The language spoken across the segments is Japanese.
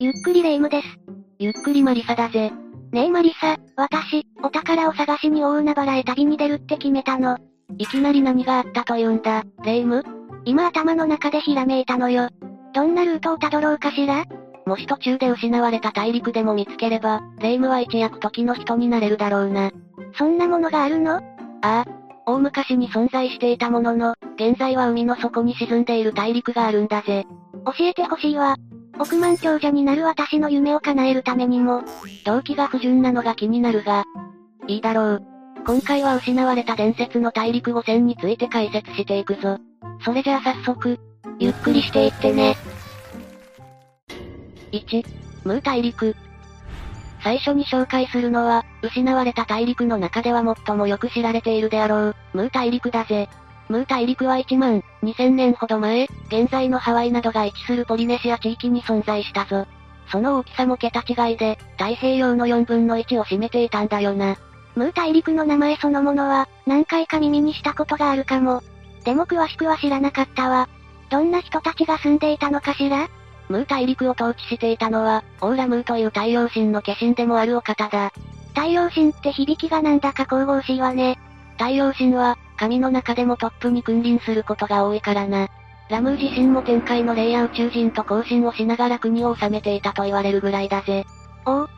ゆっくりレ夢ムです。ゆっくりマリサだぜ。ねえマリサ、私、お宝を探しに大海原へ旅に出るって決めたの。いきなり何があったと言うんだ、レ夢ム？今頭の中でひらめいたのよ。どんなルートをたどろうかしら？もし途中で失われた大陸でも見つければ、レ夢ムは一躍時の人になれるだろうな。そんなものがあるの？ああ。大昔に存在していたものの、現在は海の底に沈んでいる大陸があるんだぜ。教えてほしいわ。億万長者になる私の夢を叶えるためにも、動機が不純なのが気になるが、いいだろう。今回は失われた伝説の大陸5。選について解説していくぞ。それじゃあ早速、ゆっくりしていってね。1、ムー大陸。最初に紹介するのは、失われた大陸の中では最もよく知られているであろう、ムー大陸だぜ。ムー大陸は1万2000年ほど前、現在のハワイなどが位置するポリネシア地域に存在したぞ。その大きさも桁違いで、太平洋の4分の1を占めていたんだよな。ムー大陸の名前そのものは、何回か耳にしたことがあるかも。でも詳しくは知らなかったわ。どんな人たちが住んでいたのかしら？ムー大陸を統治していたのは、オーラムーという太陽神の化身でもあるお方だ。太陽神って響きがなんだか神々しいわね。太陽神は、神の中でもトップに君臨することが多いからな。ラムー自身も天界の霊や宇宙人と交信をしながら国を治めていたと言われるぐらいだぜ。おお。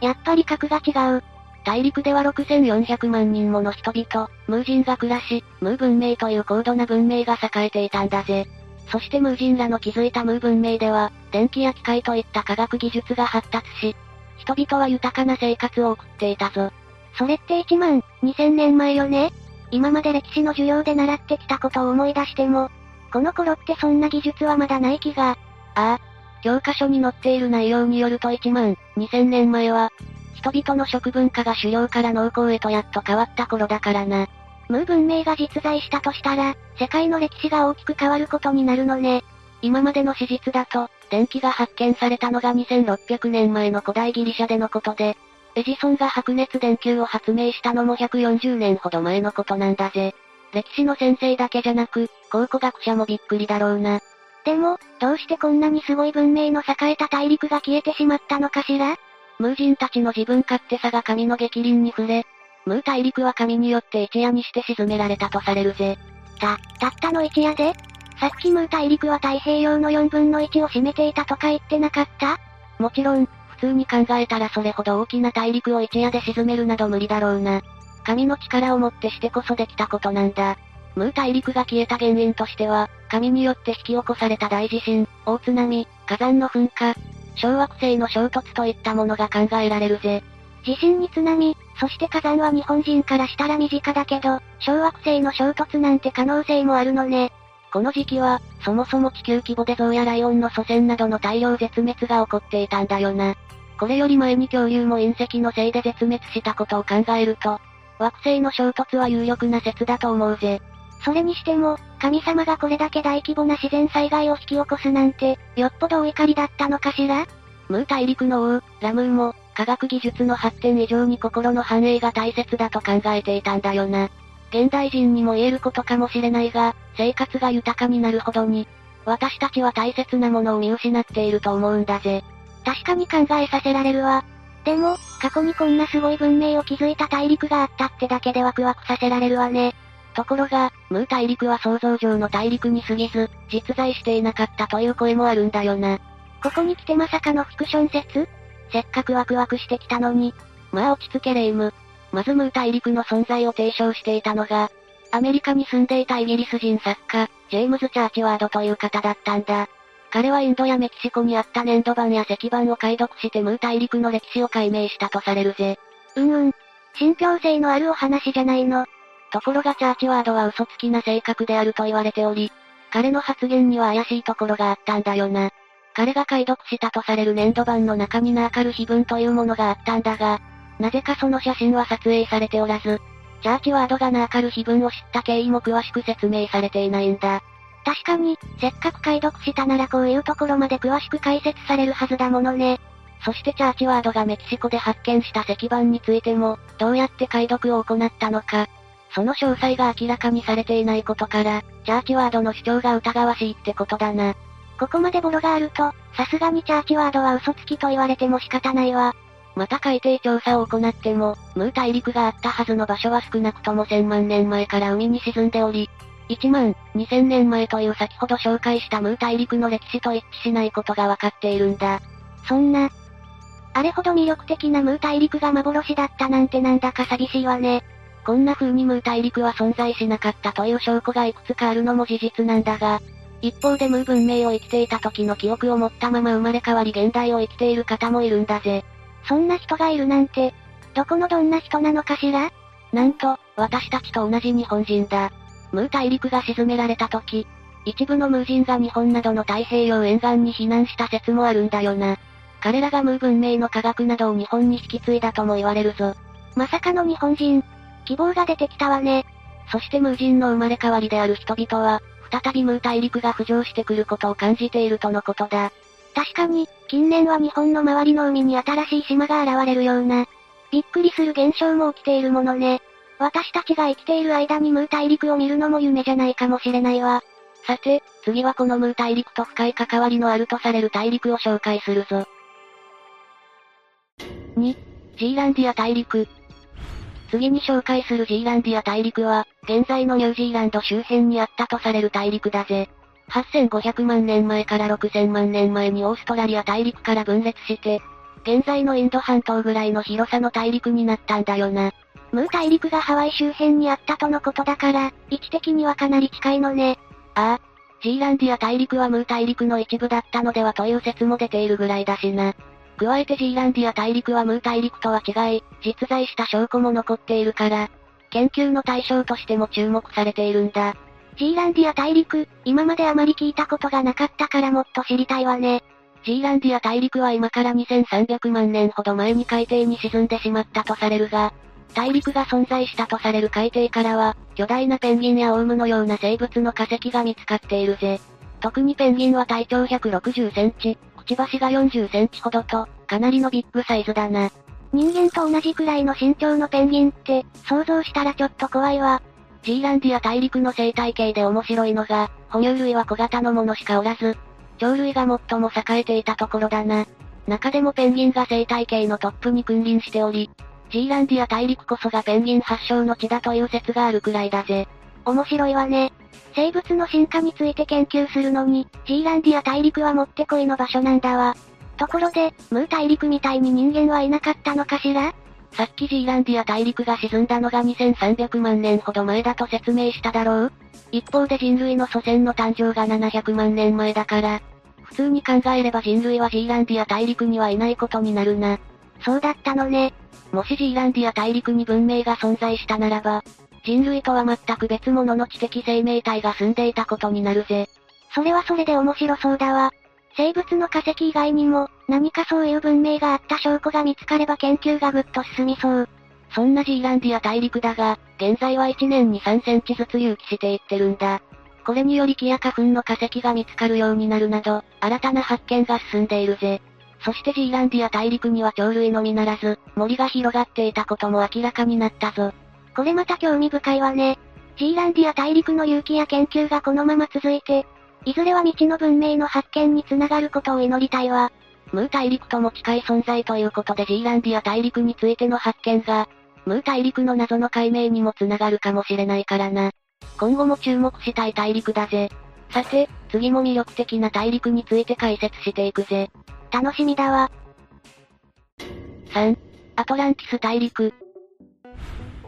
やっぱり格が違う。大陸では6400万人もの人々、ムー人が暮らし、ムー文明という高度な文明が栄えていたんだぜ。そしてムー人らの築いたムー文明では、電気や機械といった科学技術が発達し、人々は豊かな生活を送っていたぞ。それって1万2000年前よね？今まで歴史の授業で習ってきたことを思い出しても、この頃ってそんな技術はまだない気が。ああ。教科書に載っている内容によると1万2000年前は、人々の食文化が狩猟から農耕へとやっと変わった頃だからな。ムー文明が実在したとしたら、世界の歴史が大きく変わることになるのね。今までの史実だと、電気が発見されたのが2600年前の古代ギリシャでのことで、エジソンが白熱電球を発明したのも140年ほど前のことなんだぜ。歴史の先生だけじゃなく、考古学者もびっくりだろうな。でも、どうしてこんなにすごい文明の栄えた大陸が消えてしまったのかしら？ムー人たちの自分勝手さが神の激鱗に触れ、ムー大陸は神によって一夜にして沈められたとされるぜ。た、たったの一夜で？さっきムー大陸は太平洋の4分の1を占めていたとか言ってなかった？もちろん、普通に考えたらそれほど大きな大陸を一夜で沈めるなど無理だろうな。神の力をもってしてこそできたことなんだ。ムー大陸が消えた原因としては、神によって引き起こされた大地震、大津波、火山の噴火、小惑星の衝突といったものが考えられるぜ。地震に津波、そして火山は日本人からしたら身近だけど、小惑星の衝突なんて可能性もあるのね。この時期は、そもそも地球規模で象やライオンの祖先などの大量絶滅が起こっていたんだよな。これより前に恐竜も隕石のせいで絶滅したことを考えると、惑星の衝突は有力な説だと思うぜ。それにしても、神様がこれだけ大規模な自然災害を引き起こすなんて、よっぽどお怒りだったのかしら？ムー大陸の王、ラムーも、科学技術の発展以上に心の繁栄が大切だと考えていたんだよな。現代人にも言えることかもしれないが、生活が豊かになるほどに、私たちは大切なものを見失っていると思うんだぜ。確かに考えさせられるわ。でも、過去にこんなすごい文明を築いた大陸があったってだけでワクワクさせられるわね。ところが、ムー大陸は想像上の大陸に過ぎず、実在していなかったという声もあるんだよな。ここに来てまさかのフィクション説？せっかくワクワクしてきたのに。まあ落ち着けレイム。まずムー大陸の存在を提唱していたのが、アメリカに住んでいたイギリス人作家、ジェームズ・チャーチワードという方だったんだ。彼はインドやメキシコにあった粘土板や石板を解読してムー大陸の歴史を解明したとされるぜ。うんうん。信憑性のあるお話じゃないの。ところがチャーチワードは嘘つきな性格であると言われており、彼の発言には怪しいところがあったんだよな。彼が解読したとされる粘土板の中にナーカル碑文というものがあったんだが、なぜかその写真は撮影されておらず、チャーチワードがナーカル碑文を知った経緯も詳しく説明されていないんだ。確かに、せっかく解読したならこういうところまで詳しく解説されるはずだものね。そしてチャーチワードがメキシコで発見した石板についても、どうやって解読を行ったのか、その詳細が明らかにされていないことから、チャーチワードの主張が疑わしいってことだな。ここまでボロがあると、さすがにチャーチワードは嘘つきと言われても仕方ないわ。また海底調査を行っても、ムー大陸があったはずの場所は少なくとも1000万年前から海に沈んでおり、1万2000年前という先ほど紹介したムー大陸の歴史と一致しないことがわかっているんだ。そんな、あれほど魅力的なムー大陸が幻だったなんてなんだか寂しいわね。こんな風にムー大陸は存在しなかったという証拠がいくつかあるのも事実なんだが、一方でムー文明を生きていた時の記憶を持ったまま生まれ変わり現代を生きている方もいるんだぜ。そんな人がいるなんて、どこのどんな人なのかしら？なんと、私たちと同じ日本人だ。ムー大陸が沈められた時、一部のムー人が日本などの太平洋沿岸に避難した説もあるんだよな。彼らがムー文明の科学などを日本に引き継いだとも言われるぞ。まさかの日本人。希望が出てきたわね。そしてムー人の生まれ変わりである人々は、再びムー大陸が浮上してくることを感じているとのことだ。確かに、近年は日本の周りの海に新しい島が現れるような、びっくりする現象も起きているものね。私たちが生きている間にムー大陸を見るのも夢じゃないかもしれないわ。さて、次はこのムー大陸と深い関わりのあるとされる大陸を紹介するぞ。2、ジーランディア大陸。次に紹介するジーランディア大陸は、現在のニュージーランド周辺にあったとされる大陸だぜ。8500万年前から6000万年前にオーストラリア大陸から分裂して、現在のインド半島ぐらいの広さの大陸になったんだよな。ムー大陸がハワイ周辺にあったとのことだから、位置的にはかなり近いのね。ああ。ジーランディア大陸はムー大陸の一部だったのではという説も出ているぐらいだしな。加えてジーランディア大陸はムー大陸とは違い、実在した証拠も残っているから、研究の対象としても注目されているんだ。ジーランディア大陸、今まであまり聞いたことがなかったからもっと知りたいわね。ジーランディア大陸は今から2300万年ほど前に海底に沈んでしまったとされるが、大陸が存在したとされる海底からは、巨大なペンギンやオウムのような生物の化石が見つかっているぜ。特にペンギンは体長160センチ、くちばしが40センチほどと、かなりのビッグサイズだな。人間と同じくらいの身長のペンギンって、想像したらちょっと怖いわ。ジーランディア大陸の生態系で面白いのが、哺乳類は小型のものしかおらず、鳥類が最も栄えていたところだな。中でもペンギンが生態系のトップに君臨しており、ジーランディア大陸こそがペンギン発祥の地だという説があるくらいだぜ。面白いわね。生物の進化について研究するのに、ジーランディア大陸はもってこいの場所なんだわ。ところで、ムー大陸みたいに人間はいなかったのかしら？さっきジーランディア大陸が沈んだのが2300万年ほど前だと説明しただろう一方で人類の祖先の誕生が700万年前だから、普通に考えれば人類はジーランディア大陸にはいないことになるな。そうだったのね。もしジーランディア大陸に文明が存在したならば、人類とは全く別物の知的生命体が住んでいたことになるぜ。それはそれで面白そうだわ。生物の化石以外にも、何かそういう文明があった証拠が見つかれば研究がぐっと進みそう。そんなジーランディア大陸だが、現在は1年に3センチずつ隆起していってるんだ。これにより木や花粉の化石が見つかるようになるなど、新たな発見が進んでいるぜ。そしてジーランディア大陸には鳥類のみならず、森が広がっていたことも明らかになったぞ。これまた興味深いわね。ジーランディア大陸の勇気や研究がこのまま続いて、いずれは未知の文明の発見につながることを祈りたいわ。ムー大陸とも近い存在ということでジーランディア大陸についての発見が、ムー大陸の謎の解明にもつながるかもしれないからな。今後も注目したい大陸だぜ。さて、次も魅力的な大陸について解説していくぜ。楽しみだわ。3、アトランティス大陸。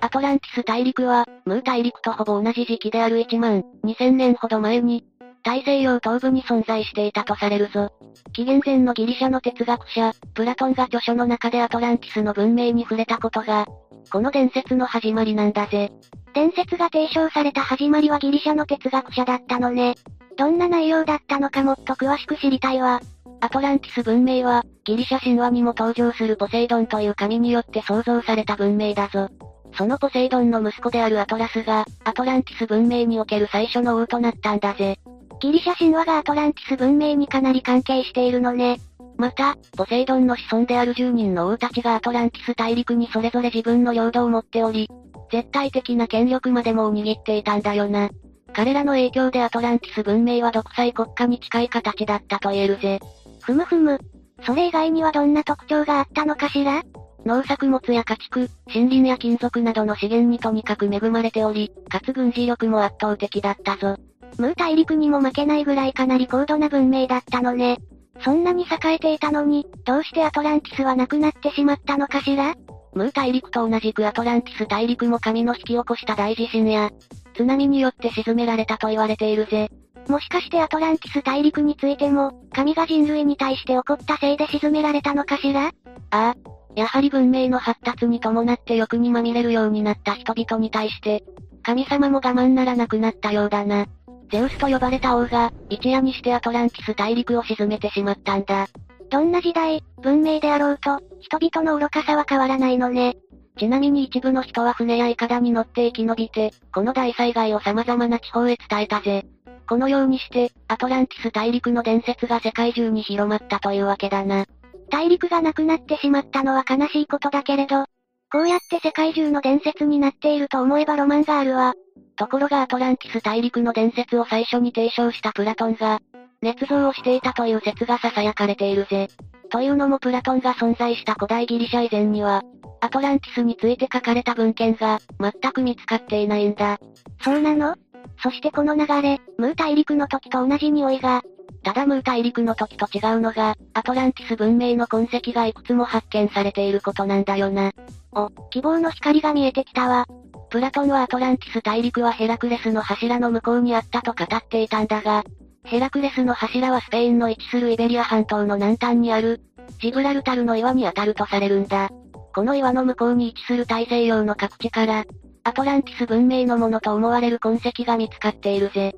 アトランティス大陸は、ムー大陸とほぼ同じ時期である1万2000年ほど前に、大西洋東部に存在していたとされるぞ。紀元前のギリシャの哲学者、プラトンが著書の中でアトランティスの文明に触れたことが、この伝説の始まりなんだぜ。伝説が提唱された始まりはギリシャの哲学者だったのね。どんな内容だったのかもっと詳しく知りたいわ。アトランティス文明は、ギリシャ神話にも登場するポセイドンという神によって創造された文明だぞ。そのポセイドンの息子であるアトラスが、アトランティス文明における最初の王となったんだぜ。ギリシャ神話がアトランティス文明にかなり関係しているのね。また、ポセイドンの子孫である10人の王たちがアトランティス大陸にそれぞれ自分の領土を持っており、絶対的な権力までもを握っていたんだよな。彼らの影響でアトランティス文明は独裁国家に近い形だったと言えるぜ。ふむふむ。それ以外にはどんな特徴があったのかしら？農作物や家畜、森林や金属などの資源にとにかく恵まれており、かつ軍事力も圧倒的だったぞ。ムー大陸にも負けないぐらいかなり高度な文明だったのね。そんなに栄えていたのに、どうしてアトランティスはなくなってしまったのかしら？ムー大陸と同じくアトランティス大陸も神の引き起こした大地震や、津波によって沈められたと言われているぜ。もしかしてアトランティス大陸についても、神が人類に対して起こったせいで沈められたのかしら？ああ。やはり文明の発達に伴って欲にまみれるようになった人々に対して、神様も我慢ならなくなったようだな。ゼウスと呼ばれた王が、一夜にしてアトランティス大陸を沈めてしまったんだ。どんな時代、文明であろうと、人々の愚かさは変わらないのね。ちなみに一部の人は船やイカダに乗って生き延びて、この大災害を様々な地方へ伝えたぜ。このようにして、アトランティス大陸の伝説が世界中に広まったというわけだな。大陸がなくなってしまったのは悲しいことだけれど、こうやって世界中の伝説になっていると思えばロマンがあるわ。ところがアトランティス大陸の伝説を最初に提唱したプラトンが、捏造をしていたという説が囁かれているぜ。というのもプラトンが存在した古代ギリシャ以前には、アトランティスについて書かれた文献が、全く見つかっていないんだ。そうなの？そしてこの流れ、ムー大陸の時と同じ匂いが。ただムー大陸の時と違うのが、アトランティス文明の痕跡がいくつも発見されていることなんだよな。お、希望の光が見えてきたわ。プラトンはアトランティス大陸はヘラクレスの柱の向こうにあったと語っていたんだが、ヘラクレスの柱はスペインの位置するイベリア半島の南端にある、ジブラルタルの岩に当たるとされるんだ。この岩の向こうに位置する大西洋の各地から、アトランティス文明のものと思われる痕跡が見つかっているぜ。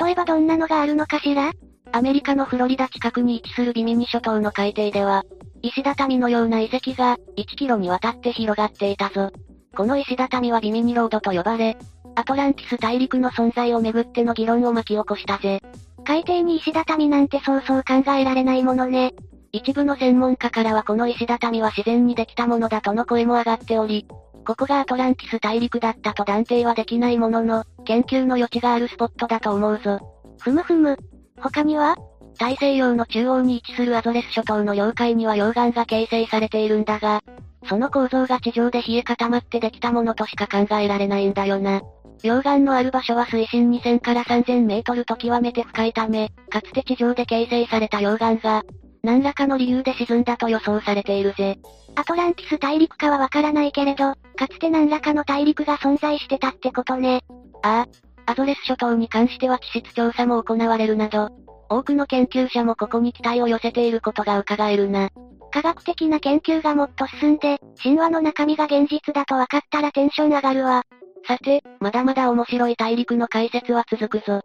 例えばどんなのがあるのかしら？アメリカのフロリダ近くに位置するビミニ諸島の海底では、石畳のような遺跡が、1キロにわたって広がっていたぞ。この石畳はビミニロードと呼ばれ、アトランティス大陸の存在をめぐっての議論を巻き起こしたぜ。海底に石畳なんてそうそう考えられないものね。一部の専門家からはこの石畳は自然にできたものだとの声も上がっており、ここがアトランティス大陸だったと断定はできないものの、研究の余地があるスポットだと思うぞ。ふむふむ。他には？大西洋の中央に位置するアゾレス諸島の領海には溶岩が形成されているんだが、その構造が地上で冷え固まってできたものとしか考えられないんだよな。溶岩のある場所は水深2000から3000メートルと極めて深いため、かつて地上で形成された溶岩が、何らかの理由で沈んだと予想されているぜ。アトランティス大陸かはわからないけれど、かつて何らかの大陸が存在してたってことね。ああ。アゾレス諸島に関しては地質調査も行われるなど、多くの研究者もここに期待を寄せていることが伺えるな。科学的な研究がもっと進んで、神話の中身が現実だと分かったらテンション上がるわ。さて、まだまだ面白い大陸の解説は続くぞ。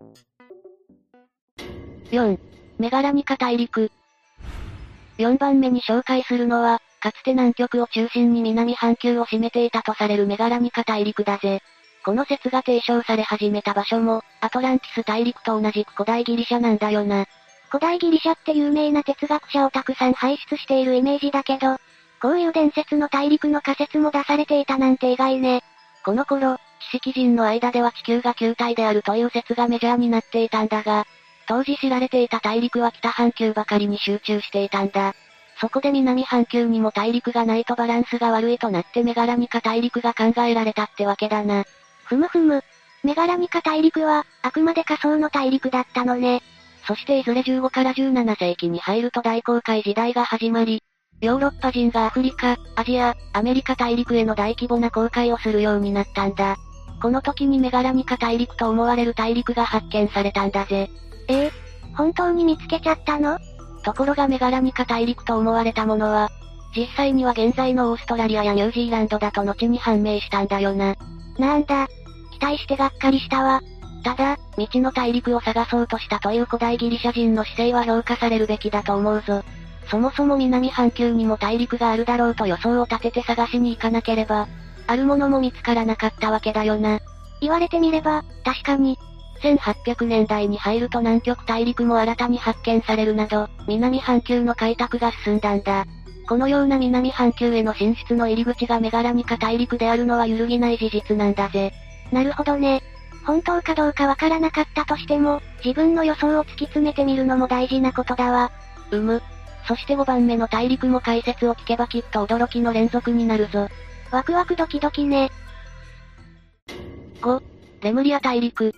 4. メガラニカ大陸。4番目に紹介するのは、かつて南極を中心に南半球を占めていたとされるメガラニカ大陸だぜ。この説が提唱され始めた場所も、アトランティス大陸と同じく古代ギリシャなんだよな。古代ギリシャって有名な哲学者をたくさん輩出しているイメージだけど、こういう伝説の大陸の仮説も出されていたなんて意外ね。この頃、知識人の間では地球が球体であるという説がメジャーになっていたんだが、当時知られていた大陸は北半球ばかりに集中していたんだ。そこで南半球にも大陸がないとバランスが悪いとなってメガラニカ大陸が考えられたってわけだな。ふむふむ。メガラニカ大陸は、あくまで仮想の大陸だったのね。そしていずれ15から17世紀に入ると大航海時代が始まり、ヨーロッパ人がアフリカ、アジア、アメリカ大陸への大規模な航海をするようになったんだ。この時にメガラニカ大陸と思われる大陸が発見されたんだぜ。ええ本当に見つけちゃったの？ところがメガラニカ大陸と思われたものは、実際には現在のオーストラリアやニュージーランドだと後に判明したんだよな。なんだ。期待してがっかりしたわ。ただ、未知の大陸を探そうとしたという古代ギリシャ人の姿勢は評価されるべきだと思うぞ。そもそも南半球にも大陸があるだろうと予想を立てて探しに行かなければ、あるものも見つからなかったわけだよな。言われてみれば、確かに。1800年代に入ると南極大陸も新たに発見されるなど、南半球の開拓が進んだんだ。このような南半球への進出の入り口がメガラニカ大陸であるのは揺るぎない事実なんだぜ。なるほどね。本当かどうかわからなかったとしても、自分の予想を突き詰めてみるのも大事なことだわ。うむ。そして5番目の大陸も解説を聞けばきっと驚きの連続になるぞ。ワクワクドキドキね。5、レムリア大陸。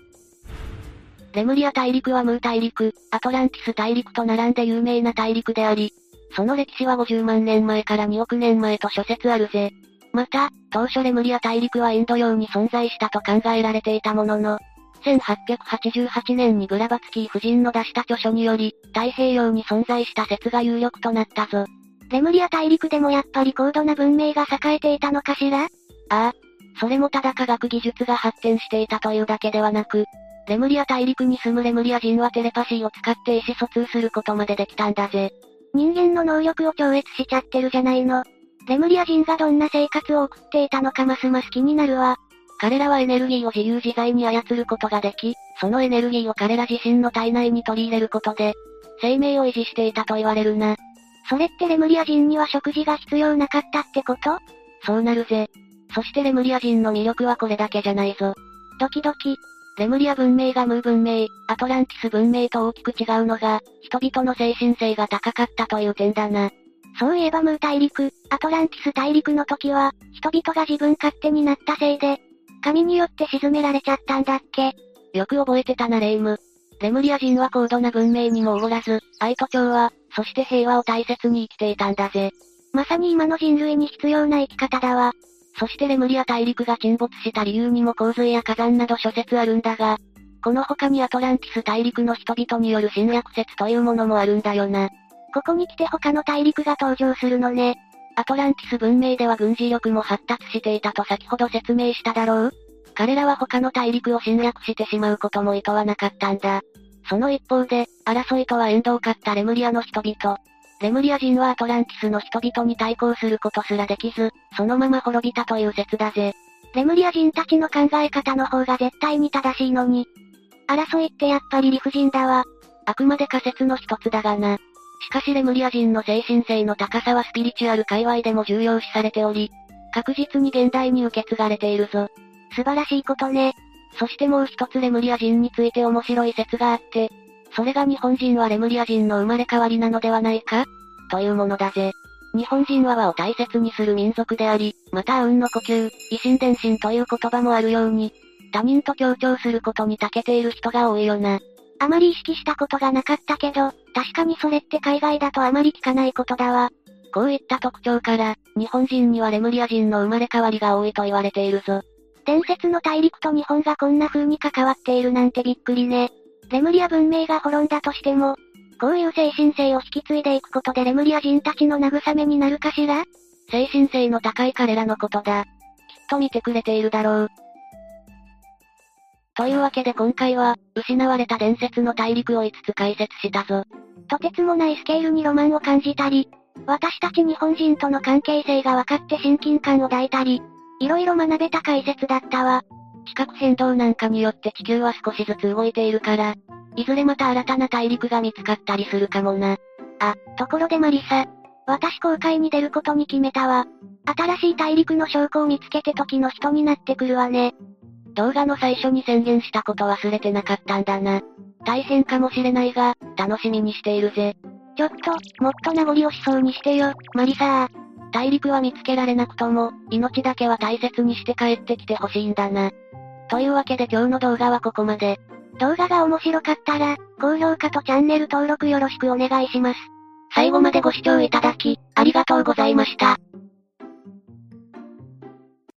レムリア大陸はムー大陸、アトランティス大陸と並んで有名な大陸であり、その歴史は50万年前から2億年前と諸説あるぜ。また、当初レムリア大陸はインド洋に存在したと考えられていたものの、1888年にブラバツキー夫人の出した著書により、太平洋に存在した説が有力となったぞ。レムリア大陸でもやっぱり高度な文明が栄えていたのかしら？ああ。それもただ科学技術が発展していたというだけではなく、レムリア大陸に住むレムリア人はテレパシーを使って意思疎通することまでできたんだぜ。人間の能力を超越しちゃってるじゃないの。レムリア人がどんな生活を送っていたのかますます気になるわ。彼らはエネルギーを自由自在に操ることができ、そのエネルギーを彼ら自身の体内に取り入れることで、生命を維持していたと言われるな。それってレムリア人には食事が必要なかったってこと？そうなるぜ。そしてレムリア人の魅力はこれだけじゃないぞ。ドキドキ。レムリア文明がムー文明、アトランティス文明と大きく違うのが、人々の精神性が高かったという点だな。そういえばムー大陸、アトランティス大陸の時は、人々が自分勝手になったせいで、神によって沈められちゃったんだっけよく覚えてたなレイム。レムリア人は高度な文明にもおごらず、アイト朝は、そして平和を大切に生きていたんだぜ。まさに今の人類に必要な生き方だわ。そしてレムリア大陸が沈没した理由にも洪水や火山など諸説あるんだが、この他にアトランティス大陸の人々による侵略説というものもあるんだよな。ここに来て他の大陸が登場するのね。アトランティス文明では軍事力も発達していたと先ほど説明しただろう彼らは他の大陸を侵略してしまうことも厭わなかったんだ。その一方で、争いとは縁遠かったレムリアの人々。レムリア人はアトランティスの人々に対抗することすらできず、そのまま滅びたという説だぜ。レムリア人たちの考え方の方が絶対に正しいのに。争いってやっぱり理不尽だわ。あくまで仮説の一つだがな。しかしレムリア人の精神性の高さはスピリチュアル界隈でも重要視されており、確実に現代に受け継がれているぞ。素晴らしいことね。そしてもう一つレムリア人について面白い説があって、それが日本人はレムリア人の生まれ変わりなのではないか？というものだぜ。日本人は和を大切にする民族であり、また運の呼吸、維心伝心という言葉もあるように、他人と協調することに長けている人が多いよな。あまり意識したことがなかったけど、確かにそれって海外だとあまり聞かないことだわ。こういった特徴から、日本人にはレムリア人の生まれ変わりが多いと言われているぞ。伝説の大陸と日本がこんな風に関わっているなんてびっくりね。レムリア文明が滅んだとしても、こういう精神性を引き継いでいくことでレムリア人たちの慰めになるかしら？精神性の高い彼らのことだ。きっと見てくれているだろう。というわけで今回は、失われた伝説の大陸を5つ解説したぞ。とてつもないスケールにロマンを感じたり、私たち日本人との関係性が分かって親近感を抱いたり、いろいろ学べた解説だったわ。地殻変動なんかによって地球は少しずつ動いているから、いずれまた新たな大陸が見つかったりするかもな。あ、ところでマリサ。私公開に出ることに決めたわ。新しい大陸の証拠を見つけて時の人になってくるわね。動画の最初に宣言したこと忘れてなかったんだな。大変かもしれないが、楽しみにしているぜ。ちょっと、もっと名残惜しそうにしてよ、マリサー。大陸は見つけられなくとも、命だけは大切にして帰ってきてほしいんだな。というわけで今日の動画はここまで。動画が面白かったら、高評価とチャンネル登録よろしくお願いします。最後までご視聴いただき、ありがとうございました。